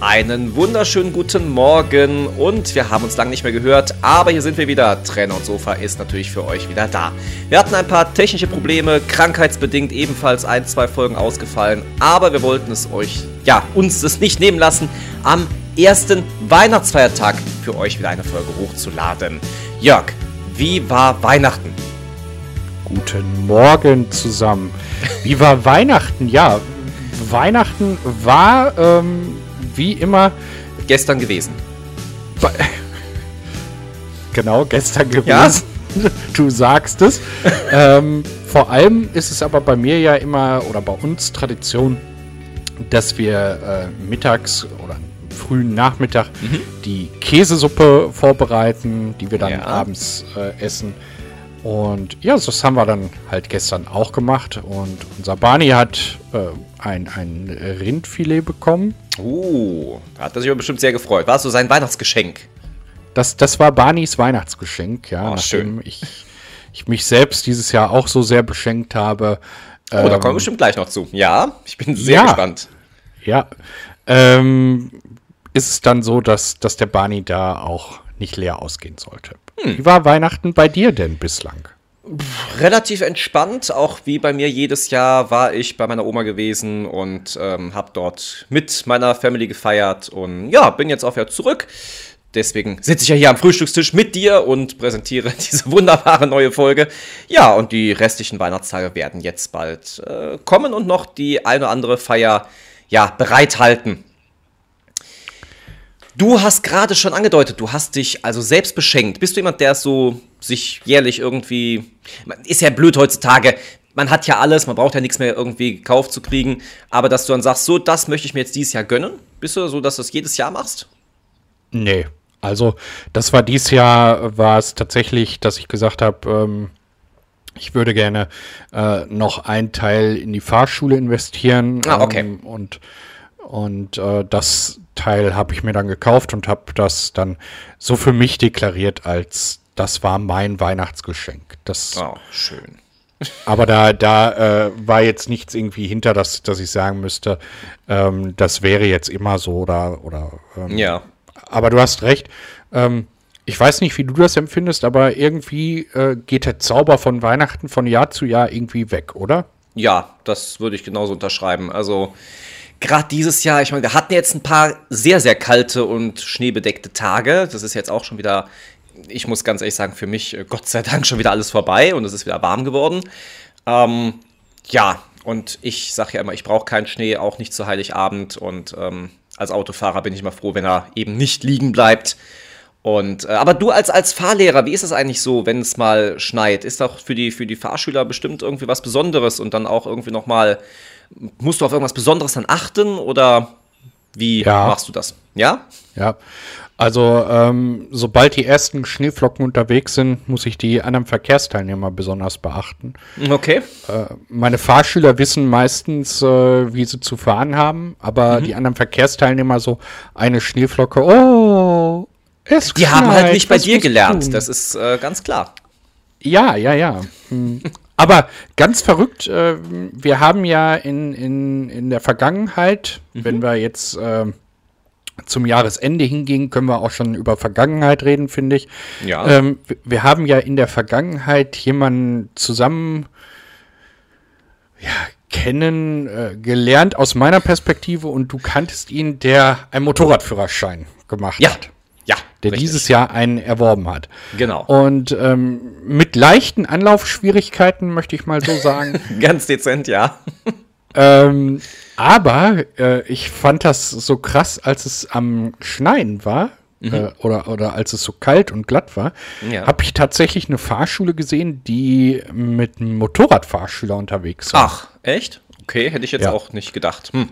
Einen wunderschönen guten Morgen und wir haben uns lange nicht mehr gehört, aber hier sind wir wieder. Trainer und Sofa ist natürlich für euch wieder da. Wir hatten ein paar technische Probleme, krankheitsbedingt ebenfalls ein, zwei Folgen ausgefallen, aber wir wollten es euch, ja, uns es nicht nehmen lassen, am ersten Weihnachtsfeiertag für euch wieder eine Folge hochzuladen. Jörg, wie war Weihnachten? Guten Morgen zusammen. Wie war Weihnachten? Ja, Weihnachten war ähm, wie immer gestern gewesen. Genau, gestern gewesen. Ja? Du sagst es. ähm, vor allem ist es aber bei mir ja immer oder bei uns Tradition, dass wir äh, mittags oder frühen Nachmittag mhm. die Käsesuppe vorbereiten, die wir dann ja. abends äh, essen. Und ja, das haben wir dann halt gestern auch gemacht. Und unser Barney hat äh, ein, ein Rindfilet bekommen. Uh, hat er sich aber bestimmt sehr gefreut. War es so sein Weihnachtsgeschenk? Das, das war Barneys Weihnachtsgeschenk, ja. Oh, schön. Ich, ich mich selbst dieses Jahr auch so sehr beschenkt habe. Oh, ähm, da kommen wir bestimmt gleich noch zu. Ja, ich bin sehr ja, gespannt. Ja. Ähm, ist es dann so, dass, dass der Barney da auch nicht leer ausgehen sollte. Hm. Wie war Weihnachten bei dir denn bislang? Relativ entspannt, auch wie bei mir jedes Jahr war ich bei meiner Oma gewesen und ähm, habe dort mit meiner Family gefeiert und ja, bin jetzt auch wieder zurück. Deswegen sitze ich ja hier am Frühstückstisch mit dir und präsentiere diese wunderbare neue Folge. Ja, und die restlichen Weihnachtstage werden jetzt bald äh, kommen und noch die eine oder andere Feier ja bereithalten. Du hast gerade schon angedeutet, du hast dich also selbst beschenkt. Bist du jemand, der so sich jährlich irgendwie. Ist ja blöd heutzutage. Man hat ja alles, man braucht ja nichts mehr irgendwie gekauft zu kriegen. Aber dass du dann sagst, so, das möchte ich mir jetzt dieses Jahr gönnen. Bist du so, dass du das jedes Jahr machst? Nee. Also, das war dieses Jahr, war es tatsächlich, dass ich gesagt habe, ähm, ich würde gerne äh, noch einen Teil in die Fahrschule investieren. Ah, okay. Ähm, und und äh, das Teil habe ich mir dann gekauft und habe das dann so für mich deklariert, als das war mein Weihnachtsgeschenk. Das, oh, schön. Aber da, da äh, war jetzt nichts irgendwie hinter, dass, dass ich sagen müsste, ähm, das wäre jetzt immer so oder. oder ähm, ja. Aber du hast recht. Ähm, ich weiß nicht, wie du das empfindest, aber irgendwie äh, geht der Zauber von Weihnachten von Jahr zu Jahr irgendwie weg, oder? Ja, das würde ich genauso unterschreiben. Also gerade dieses Jahr, ich meine, wir hatten jetzt ein paar sehr, sehr kalte und schneebedeckte Tage. Das ist jetzt auch schon wieder, ich muss ganz ehrlich sagen, für mich, äh, Gott sei Dank, schon wieder alles vorbei und es ist wieder warm geworden. Ähm, ja, und ich sage ja immer, ich brauche keinen Schnee, auch nicht zu Heiligabend. Und ähm, als Autofahrer bin ich immer froh, wenn er eben nicht liegen bleibt. Und, äh, aber du als, als Fahrlehrer, wie ist es eigentlich so, wenn es mal schneit? Ist doch für die, für die Fahrschüler bestimmt irgendwie was Besonderes und dann auch irgendwie nochmal musst du auf irgendwas Besonderes dann achten oder wie ja. machst du das? Ja? Ja. Also, ähm, sobald die ersten Schneeflocken unterwegs sind, muss ich die anderen Verkehrsteilnehmer besonders beachten. Okay. Äh, meine Fahrschüler wissen meistens, äh, wie sie zu fahren haben, aber mhm. die anderen Verkehrsteilnehmer so eine Schneeflocke, oh, es Die haben halt nicht bei dir gelernt, das ist äh, ganz klar. Ja, ja, ja. Hm. Aber ganz verrückt, äh, wir haben ja in, in, in der Vergangenheit, mhm. wenn wir jetzt äh, zum Jahresende hingehen, können wir auch schon über Vergangenheit reden, finde ich. Ja. Ähm, wir haben ja in der Vergangenheit jemanden zusammen ja, kennen, äh, gelernt aus meiner Perspektive und du kanntest ihn, der einen Motorradführerschein gemacht ja. hat der Richtig. dieses Jahr einen erworben hat. Genau. Und ähm, mit leichten Anlaufschwierigkeiten, möchte ich mal so sagen. Ganz dezent, ja. ähm, aber äh, ich fand das so krass, als es am Schneien war. Mhm. Äh, oder, oder als es so kalt und glatt war, ja. habe ich tatsächlich eine Fahrschule gesehen, die mit einem Motorradfahrschüler unterwegs war. Ach, echt? Okay, hätte ich jetzt ja. auch nicht gedacht. Hm.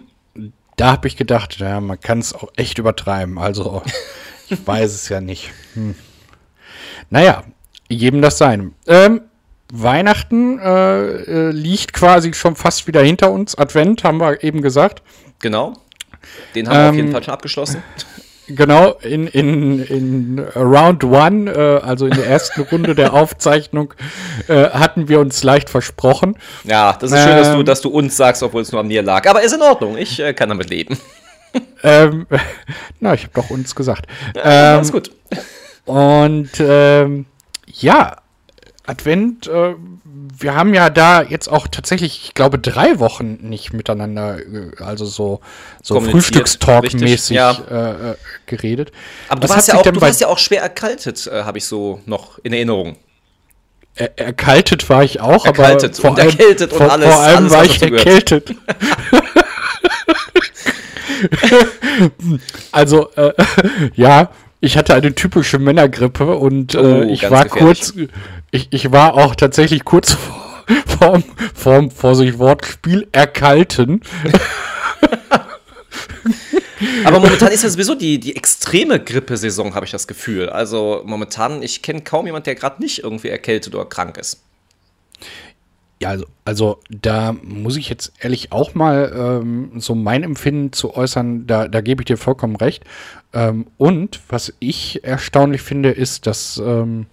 Da habe ich gedacht, ja, man kann es auch echt übertreiben. Also Ich weiß es ja nicht. Hm. Naja, jedem das sein. Ähm, Weihnachten äh, äh, liegt quasi schon fast wieder hinter uns. Advent haben wir eben gesagt. Genau. Den haben wir auf jeden ähm, Fall schon abgeschlossen. Genau, in, in, in Round One, äh, also in der ersten Runde der Aufzeichnung, äh, hatten wir uns leicht versprochen. Ja, das ist schön, dass, du, ähm, dass du uns sagst, obwohl es nur an mir lag. Aber ist in Ordnung, ich äh, kann damit leben. Ähm, na, ich habe doch uns gesagt. Ja, ähm, alles gut. Und ähm, ja, Advent, äh, wir haben ja da jetzt auch tatsächlich, ich glaube, drei Wochen nicht miteinander, äh, also so, so Frühstückstalk-mäßig richtig, äh, äh, geredet. Aber du warst, ja auch, du warst ja auch schwer erkaltet, äh, habe ich so noch in Erinnerung. Er, erkaltet war ich auch, Erkaltet aber vor und allem, erkältet und vor, alles- vor allem alles, war ich erkältet. also, äh, ja, ich hatte eine typische Männergrippe und äh, Oh, ich war gefährlich. kurz, ich, ich war auch tatsächlich kurz vor, vorm, vorm, vor sich Wortspiel erkalten. Aber momentan ist ja sowieso die, die extreme Grippesaison, habe ich das Gefühl. Also momentan, ich kenne kaum jemand, der gerade nicht irgendwie erkältet oder krank ist. Ja, also, also da muss ich jetzt ehrlich auch mal ähm, so mein Empfinden zu äußern, da, da gebe ich dir vollkommen recht. Ähm, und was ich erstaunlich finde, ist, dass, ähm,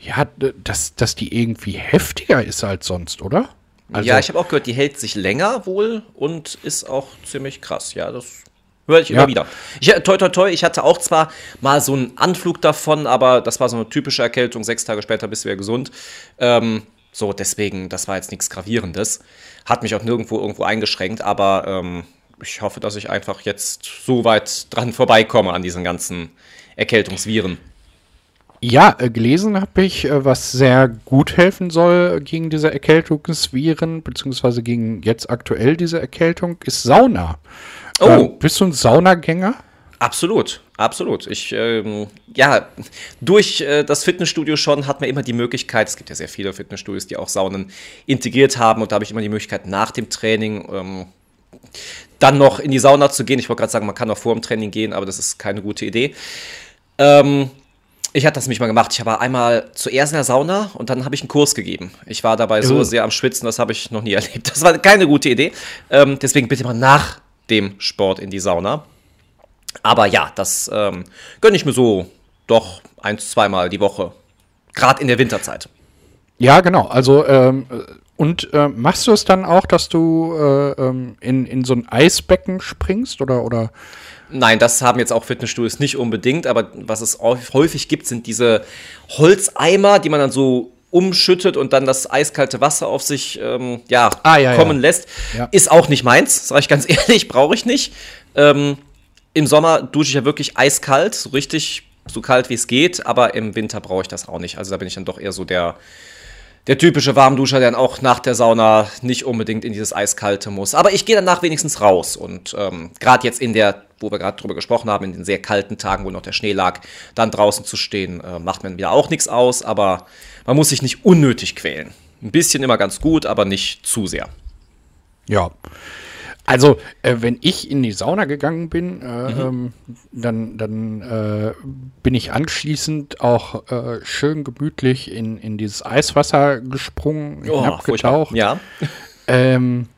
ja, dass, dass die irgendwie heftiger ist als sonst, oder? Also, ja, ich habe auch gehört, die hält sich länger wohl und ist auch ziemlich krass. Ja, das höre ich Ja. immer wieder. Ich, toi, toi, toi, ich hatte auch zwar mal so einen Anflug davon, aber das war so eine typische Erkältung. Sechs Tage später bist du wieder gesund. Ähm, so, deswegen, das war jetzt nichts Gravierendes. Hat mich auch nirgendwo irgendwo eingeschränkt, aber ähm, ich hoffe, dass ich einfach jetzt so weit dran vorbeikomme an diesen ganzen Erkältungsviren. Ja, äh, gelesen habe ich, äh, was sehr gut helfen soll gegen diese Erkältungsviren, beziehungsweise gegen jetzt aktuell diese Erkältung, ist Sauna. Oh. Ähm, bist du ein Saunagänger? Absolut, absolut. Ich, ähm, ja, durch äh, das Fitnessstudio schon hat man immer die Möglichkeit, es gibt ja sehr viele Fitnessstudios, die auch Saunen integriert haben und da habe ich immer die Möglichkeit, nach dem Training ähm, dann noch in die Sauna zu gehen. Ich wollte gerade sagen, man kann auch vor dem Training gehen, aber das ist keine gute Idee. Ähm, ich hatte das nämlich mal gemacht. Ich war einmal zuerst in der Sauna und dann habe ich einen Kurs gegeben. Ich war dabei so sehr am Schwitzen, das habe ich noch nie erlebt. Das war keine gute Idee. Ähm, deswegen bitte mal nach dem Sport in die Sauna. Aber ja, das ähm, gönne ich mir so doch ein, zweimal die Woche. Gerade in der Winterzeit. Ja, genau. Also, ähm, äh, und äh, machst du es dann auch, dass du äh, ähm, in, in so ein Eisbecken springst oder, oder? Nein, das haben jetzt auch Fitnessstudios nicht unbedingt, aber was es häufig gibt, sind diese Holzeimer, die man dann so umschüttet und dann das eiskalte Wasser auf sich ähm, ja, Ah, ja, kommen ja. lässt. Ja. Ist auch nicht meins, sage ich ganz ehrlich, brauche ich nicht. Ähm, Im Sommer dusche ich ja wirklich eiskalt, so richtig so kalt wie es geht, aber im Winter brauche ich das auch nicht. Also da bin ich dann doch eher so der, der typische Warmduscher, der dann auch nach der Sauna nicht unbedingt in dieses Eiskalte muss. Aber ich gehe danach wenigstens raus. Und ähm, gerade jetzt in der, wo wir gerade drüber gesprochen haben, in den sehr kalten Tagen, wo noch der Schnee lag, dann draußen zu stehen, äh, macht mir wieder auch nichts aus. Aber man muss sich nicht unnötig quälen. Ein bisschen immer ganz gut, aber nicht zu sehr. Ja. Also, äh, wenn ich in die Sauna gegangen bin, äh, ähm, dann, dann äh, bin ich anschließend auch äh, schön gemütlich in, in dieses Eiswasser gesprungen. Oh, Ja. Ähm,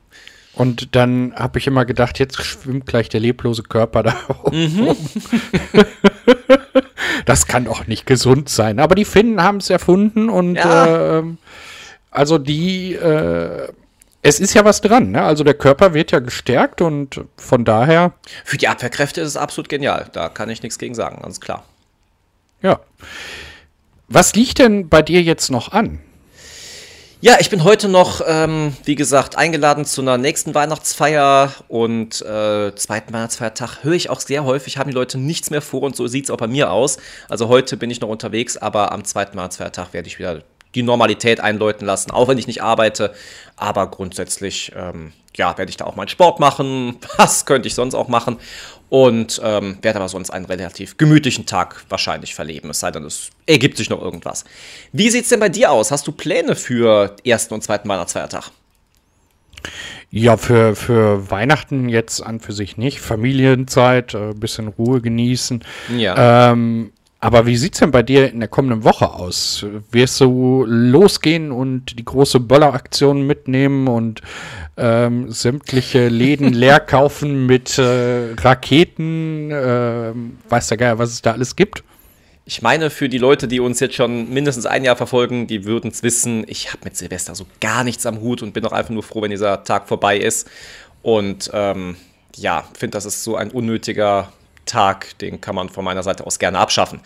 und dann habe ich immer gedacht, jetzt schwimmt gleich der leblose Körper da rum. das kann doch nicht gesund sein. Aber die Finnen haben es erfunden und Ja. ähm, also die, äh, es ist ja was dran. Ne? Also der Körper wird ja gestärkt und von daher, Für die Abwehrkräfte ist es absolut genial. Da kann ich nichts gegen sagen, ganz klar. ja. Was liegt denn bei dir jetzt noch an? Ja, ich bin heute noch, ähm, wie gesagt, eingeladen zu einer nächsten Weihnachtsfeier und äh, zweiten Weihnachtsfeiertag höre ich auch sehr häufig, haben die Leute nichts mehr vor und so sieht es auch bei mir aus. Also heute bin ich noch unterwegs, aber am zweiten Weihnachtsfeiertag werde ich wieder die Normalität einläuten lassen, auch wenn ich nicht arbeite. Aber grundsätzlich, ähm, ja, werde ich da auch meinen Sport machen. Was könnte ich sonst auch machen? Und ähm, werde aber sonst einen relativ gemütlichen Tag wahrscheinlich verleben, es sei denn, es ergibt sich noch irgendwas. Wie sieht's denn bei dir aus? Hast du Pläne für ersten und zweiten Weihnachtsfeiertag? Ja, für, für Weihnachten jetzt an für sich nicht. Familienzeit, äh, bisschen Ruhe genießen. Ja. Ähm, aber wie sieht's denn bei dir in der kommenden Woche aus? Wirst du losgehen und die große Bölleraktion mitnehmen und ähm, sämtliche Läden leer kaufen mit äh, Raketen? ähm, weiß der Geier, was es da alles gibt? Ich meine, für die Leute, die uns jetzt schon mindestens ein Jahr verfolgen, die würden es wissen, ich habe mit Silvester so gar nichts am Hut und bin auch einfach nur froh, wenn dieser Tag vorbei ist. Und ähm, ja, finde, das ist so ein unnötiger Tag, den kann man von meiner Seite aus gerne abschaffen.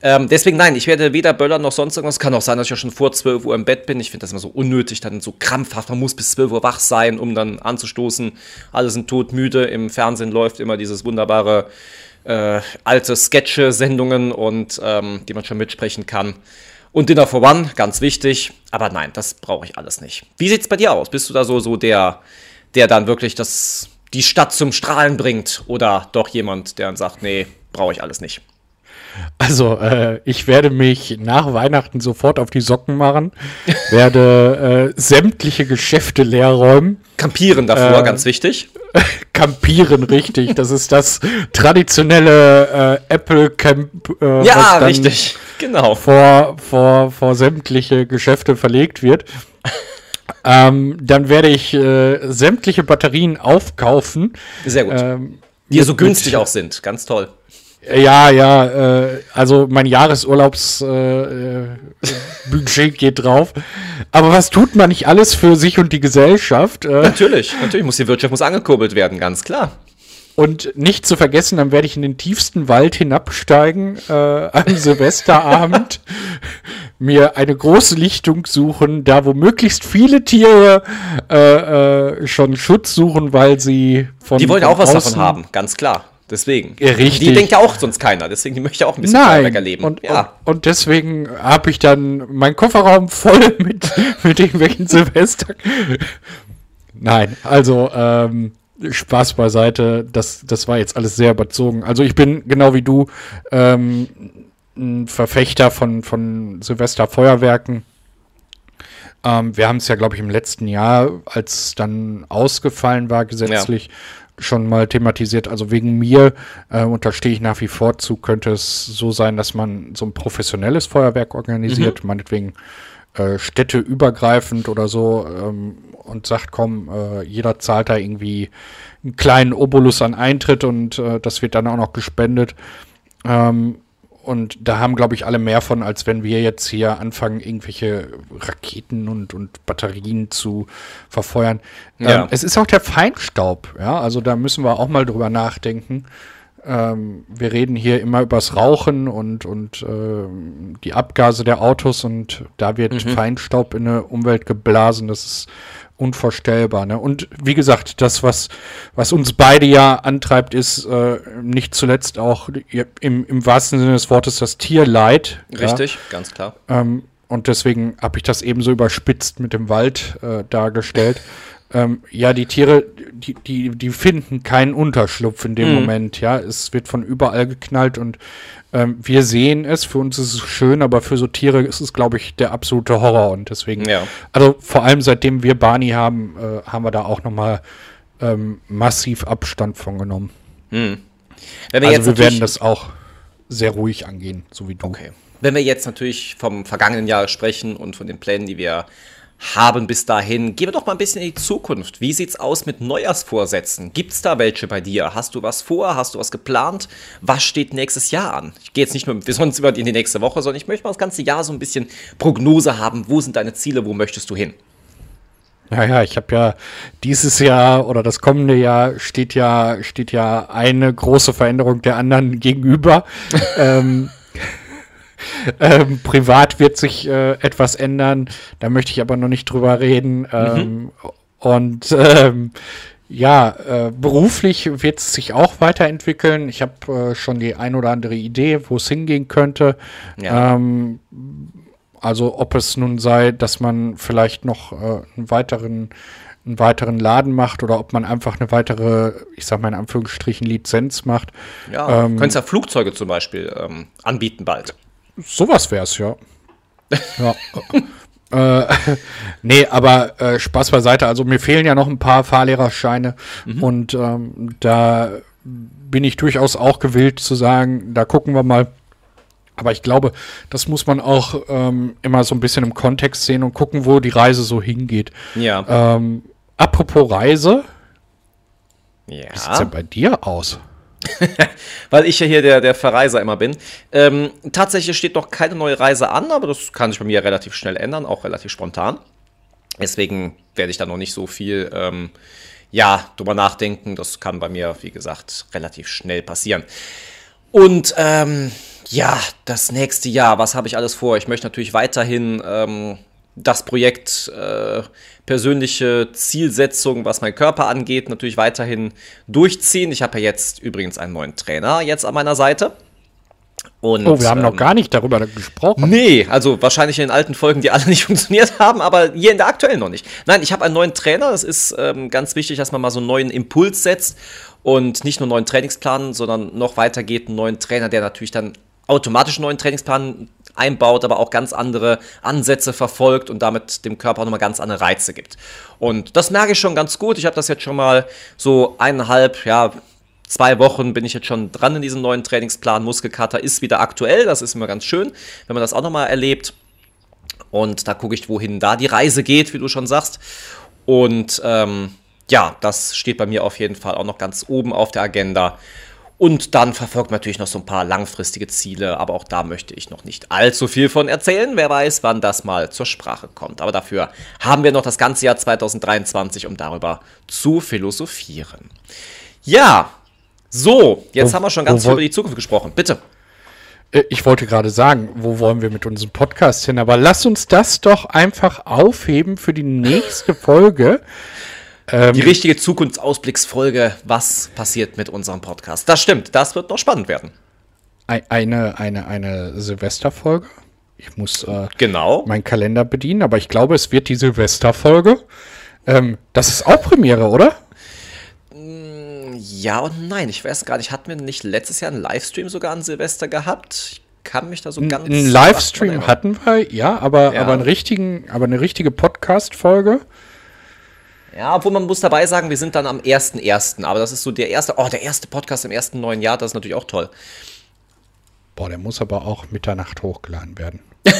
Ähm, deswegen nein, ich werde weder böllern noch sonst irgendwas. Kann auch sein, dass ich ja schon vor 12 Uhr im Bett bin. Ich finde das immer so unnötig, dann so krampfhaft. Man muss bis 12 Uhr wach sein, um dann anzustoßen. Alle sind todmüde. Im Fernsehen läuft immer dieses wunderbare äh, alte Sketche-Sendungen und ähm, die man schon mitsprechen kann. Und Dinner for One, ganz wichtig. Aber nein, das brauche ich alles nicht. Wie sieht es bei dir aus? Bist du da so, so der, der dann wirklich das die Stadt zum Strahlen bringt oder doch jemand, der dann sagt, nee, brauche ich alles nicht. Also, äh, ich werde mich nach Weihnachten sofort auf die Socken machen, werde äh, sämtliche Geschäfte leer räumen. Kampieren davor, äh, ganz wichtig. Kampieren, richtig. Das ist das traditionelle äh, Apple Camp. Äh, ja, richtig, genau. Vor, vor, vor sämtliche Geschäfte verlegt wird. Ähm, dann werde ich äh, sämtliche Batterien aufkaufen. Sehr gut. Ähm, die ja so günstig auch sind. Ganz toll. Ja, ja, äh, also mein Jahresurlaubsbudget äh, äh geht drauf. Aber was tut man nicht alles für sich und die Gesellschaft? Äh? natürlich, natürlich muss die Wirtschaft muss angekurbelt werden, ganz klar. Und nicht zu vergessen, dann werde ich in den tiefsten Wald hinabsteigen äh, am Silvesterabend, mir eine große Lichtung suchen, da wo möglichst viele Tiere äh, äh, schon Schutz suchen, weil sie von. Die wollen von auch was davon haben, ganz klar. Deswegen. Ja, richtig. Die denkt ja auch sonst keiner. Deswegen die möchte auch ein bisschen Nein. erleben. Und, ja. und, und deswegen habe ich dann meinen Kofferraum voll mit, mit irgendwelchen Silvester. Nein, also ähm, Spaß beiseite, das, das war jetzt alles sehr überzogen. Also ich bin genau wie du ähm, ein Verfechter von, von Silvesterfeuerwerken. Ähm, wir haben es ja, glaube ich, im letzten Jahr, als dann ausgefallen war gesetzlich, ja. schon mal thematisiert. Also wegen mir äh, unterstehe ich nach wie vor zu, könnte es so sein, dass man so ein professionelles Feuerwerk organisiert, mhm. meinetwegen äh, städteübergreifend oder so. Ähm, und sagt, komm, äh, jeder zahlt da irgendwie einen kleinen Obolus an Eintritt und äh, das wird dann auch noch gespendet. Ähm, und da haben, glaube ich, alle mehr von, als wenn wir jetzt hier anfangen, irgendwelche Raketen und, und Batterien zu verfeuern. Ja. Ähm, es ist auch der Feinstaub, ja, also da müssen wir auch mal drüber nachdenken. Ähm, wir reden hier immer übers Rauchen und, und äh, die Abgase der Autos und da wird mhm. Feinstaub in eine Umwelt geblasen. Das ist unvorstellbar. Ne? Und wie gesagt, das, was, was uns beide ja antreibt, ist äh, nicht zuletzt auch im, im wahrsten Sinne des Wortes das Tierleid. Richtig, ja? ganz klar. Ähm, und deswegen habe ich das eben so überspitzt mit dem Wald äh, dargestellt. ähm, ja, die Tiere, die, die, die finden keinen Unterschlupf in dem mhm. Moment, ja. Es wird von überall geknallt und ähm, wir sehen es, für uns ist es schön, aber für so Tiere ist es, glaube ich, der absolute Horror. Und deswegen, ja. also vor allem seitdem wir Barney haben, äh, haben wir da auch nochmal ähm, massiv Abstand von genommen. Mhm. Wir also wir werden das auch sehr ruhig angehen, so wie du. Okay. Wenn wir jetzt natürlich vom vergangenen Jahr sprechen und von den Plänen, die wir haben bis dahin. Gehen wir doch mal ein bisschen in die Zukunft. Wie sieht's aus mit Neujahrsvorsätzen? Gibt's da welche bei dir? Hast du was vor? Hast du was geplant? Was steht nächstes Jahr an? Ich gehe jetzt nicht nur besonders über in die nächste Woche, sondern ich möchte mal das ganze Jahr so ein bisschen Prognose haben. Wo sind deine Ziele? Wo möchtest du hin? Ja, ja, ich habe ja dieses Jahr oder das kommende Jahr steht ja, steht ja eine große Veränderung der anderen gegenüber. ähm, ähm, privat wird sich äh, etwas ändern, da möchte ich aber noch nicht drüber reden. Ähm, mhm. Und ähm, ja, äh, beruflich wird es sich auch weiterentwickeln. Ich habe äh, schon die ein oder andere Idee, wo es hingehen könnte. Ja. Ähm, also ob es nun sei, dass man vielleicht noch äh, einen weiteren einen weiteren Laden macht oder ob man einfach eine weitere, ich sag mal in Anführungsstrichen, Lizenz macht. Ja, ähm, könntest ja Flugzeuge zum Beispiel ähm, anbieten bald. Sowas wär's, ja. ja. äh, nee, aber äh, Spaß beiseite. Also mir fehlen ja noch ein paar Fahrlehrerscheine mhm. und ähm, da bin ich durchaus auch gewillt zu sagen, da gucken wir mal. Aber ich glaube, das muss man auch ähm, immer so ein bisschen im Kontext sehen und gucken, wo die Reise so hingeht. Ja. Ähm, apropos Reise. Ja. Wie sieht's denn bei dir aus? Weil ich ja hier der, der Verreiser immer bin. Ähm, tatsächlich steht noch keine neue Reise an, aber das kann sich bei mir relativ schnell ändern, auch relativ spontan. Deswegen werde ich da noch nicht so viel ähm, ja, drüber nachdenken. Das kann bei mir, wie gesagt, relativ schnell passieren. Und ähm, ja, das nächste Jahr, was habe ich alles vor? Ich möchte natürlich weiterhin ähm, das Projekt äh, persönliche Zielsetzung, was mein Körper angeht, natürlich weiterhin durchziehen. Ich habe ja jetzt übrigens einen neuen Trainer jetzt an meiner Seite. Und, oh, wir haben ähm, noch gar nicht darüber gesprochen. Nee, also wahrscheinlich in den alten Folgen, die alle nicht funktioniert haben, aber hier in der aktuellen noch nicht. Nein, ich habe einen neuen Trainer. Das ist ähm, ganz wichtig, dass man mal so einen neuen Impuls setzt und nicht nur einen neuen Trainingsplan, sondern noch weiter geht, einen neuen Trainer, der natürlich dann automatisch einen neuen Trainingsplan einbaut, aber auch ganz andere Ansätze verfolgt und damit dem Körper nochmal ganz andere Reize gibt. Und das merke ich schon ganz gut. Ich habe das jetzt schon mal so eineinhalb, ja, zwei Wochen bin ich jetzt schon dran in diesem neuen Trainingsplan. Muskelkater ist wieder aktuell. Das ist immer ganz schön, wenn man das auch nochmal erlebt. Und da gucke ich, wohin da die Reise geht, wie du schon sagst. Und ähm, ja, das steht bei mir auf jeden Fall auch noch ganz oben auf der Agenda. Und dann verfolgt man natürlich noch so ein paar langfristige Ziele, aber auch da möchte ich noch nicht allzu viel von erzählen. Wer weiß, wann das mal zur Sprache kommt. Aber dafür haben wir noch das ganze Jahr 2023, um darüber zu philosophieren. Ja, so, jetzt wo, haben wir schon ganz viel über die Zukunft gesprochen. Bitte. Äh, ich wollte gerade sagen, wo wollen wir mit unserem Podcast hin? Aber lass uns das doch einfach aufheben für die nächste Folge. Ähm, die richtige Zukunftsausblicksfolge, was passiert mit unserem Podcast. Das stimmt, das wird noch spannend werden. Eine, eine, eine Silvesterfolge. Ich muss äh, genau. meinen Kalender bedienen, aber ich glaube, es wird die Silvesterfolge. Ähm, das ist auch Premiere, oder? Mm, ja und nein. Ich weiß gar nicht, hatten wir nicht letztes Jahr einen Livestream sogar an Silvester gehabt? Ich kann mich da so ganz. Einen Livestream hatten wir, ja, aber, ja. aber, einen richtigen, aber eine richtige Podcast-Folge. Ja, obwohl man muss dabei sagen, wir sind dann am 1.1. Aber das ist so der erste, oh, der erste Podcast im ersten neuen Jahr, das ist natürlich auch toll. Boah, der muss aber auch Mitternacht hochgeladen werden.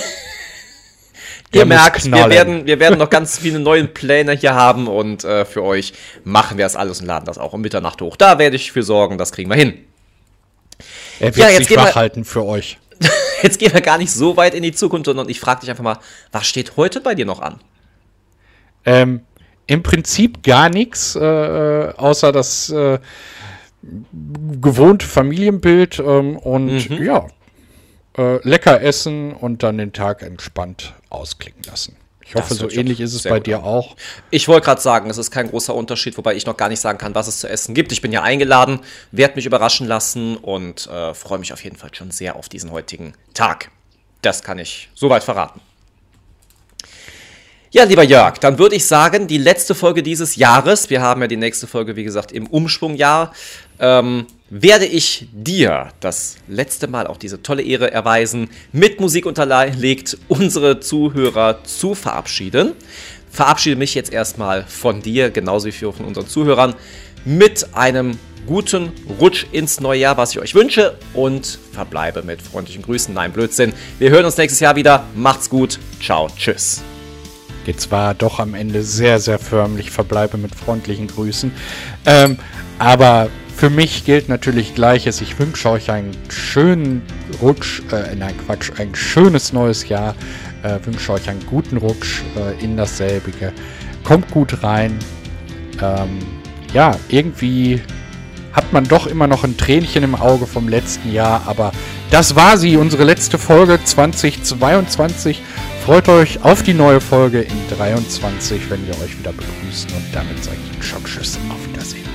Ihr merkt, wir werden, wir werden noch ganz viele neue Pläne hier haben und äh, für euch machen wir das alles und laden das auch um Mitternacht hoch. Da werde ich für sorgen, das kriegen wir hin. Er wird ja, jetzt sich wach halten für euch. jetzt gehen wir gar nicht so weit in die Zukunft, sondern ich frage dich einfach mal, was steht heute bei dir noch an? Ähm, im Prinzip gar nichts, äh, äh, außer das äh, gewohnte Familienbild ähm, und mhm. ja, äh, lecker essen und dann den Tag entspannt ausklingen lassen. Ich hoffe, so ähnlich ist es bei dir auch. Ich wollte gerade sagen, es ist kein großer Unterschied, wobei ich noch gar nicht sagen kann, was es zu essen gibt. Ich bin ja eingeladen, werde mich überraschen lassen und äh, freue mich auf jeden Fall schon sehr auf diesen heutigen Tag. Das kann ich soweit verraten. Ja, lieber Jörg, dann würde ich sagen, die letzte Folge dieses Jahres, wir haben ja die nächste Folge, wie gesagt, im Umschwungjahr, ähm, werde ich dir das letzte Mal auch diese tolle Ehre erweisen, mit Musik unterlegt unsere Zuhörer zu verabschieden. Verabschiede mich jetzt erstmal von dir, genauso wie von unseren Zuhörern, mit einem guten Rutsch ins neue Jahr, was ich euch wünsche und verbleibe mit freundlichen Grüßen. Nein, Blödsinn. Wir hören uns nächstes Jahr wieder. Macht's gut. Ciao. Tschüss. Jetzt war doch am Ende sehr, sehr förmlich, verbleibe mit freundlichen Grüßen. Ähm, aber für mich gilt natürlich Gleiches. Ich wünsche euch einen schönen Rutsch, äh, nein Quatsch, ein schönes neues Jahr. Äh, wünsche euch einen guten Rutsch äh, in dasselbige. Kommt gut rein. Ähm, ja, irgendwie hat man doch immer noch ein Tränchen im Auge vom letzten Jahr, aber das war sie, unsere letzte Folge 2022. Freut euch auf die neue Folge in 23, wenn wir euch wieder begrüßen. Und damit sage ich Tschüss, auf Wiedersehen.